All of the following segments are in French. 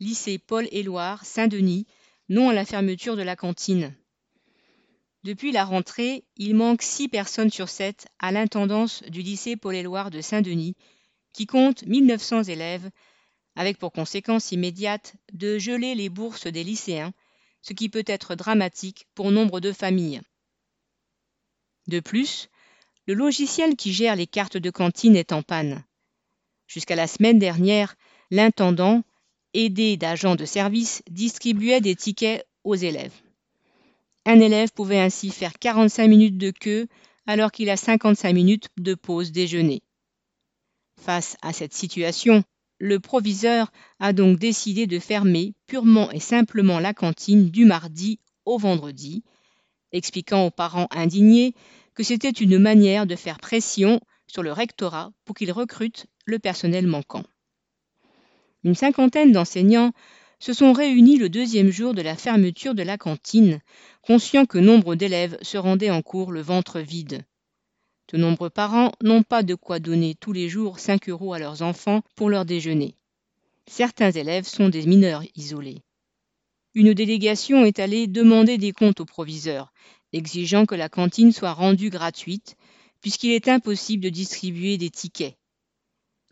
lycée Paul-Éluard, Saint-Denis, non à la fermeture de la cantine. Depuis la rentrée, il manque 6 personnes sur 7 à l'intendance du lycée Paul-Éluard de Saint-Denis, qui compte 1900 élèves, avec pour conséquence immédiate de geler les bourses des lycéens, ce qui peut être dramatique pour nombre de familles. De plus, le logiciel qui gère les cartes de cantine est en panne. Jusqu'à la semaine dernière, l'intendant, aidé d'agents de service, distribuait des tickets aux élèves. Un élève pouvait ainsi faire 45 minutes de queue alors qu'il a 55 minutes de pause déjeuner. Face à cette situation, le proviseur a donc décidé de fermer purement et simplement la cantine du mardi au vendredi, expliquant aux parents indignés que c'était une manière de faire pression sur le rectorat pour qu'il recrute le personnel manquant. Une cinquantaine d'enseignants se sont réunis le deuxième jour de la fermeture de la cantine, conscients que nombre d'élèves se rendaient en cours le ventre vide. De nombreux parents n'ont pas de quoi donner tous les jours 5 euros à leurs enfants pour leur déjeuner. Certains élèves sont des mineurs isolés. Une délégation est allée demander des comptes au proviseur, exigeant que la cantine soit rendue gratuite, puisqu'il est impossible de distribuer des tickets.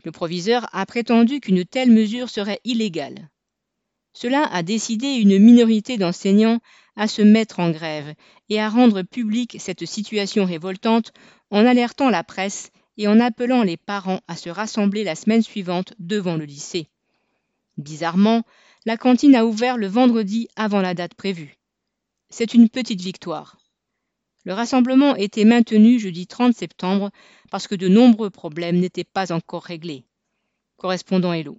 Le proviseur a prétendu qu'une telle mesure serait illégale. Cela a décidé une minorité d'enseignants à se mettre en grève et à rendre publique cette situation révoltante en alertant la presse et en appelant les parents à se rassembler la semaine suivante devant le lycée. Bizarrement, la cantine a ouvert le vendredi avant la date prévue. C'est une petite victoire. Le rassemblement était maintenu jeudi 30 septembre parce que de nombreux problèmes n'étaient pas encore réglés. Correspondant Hello.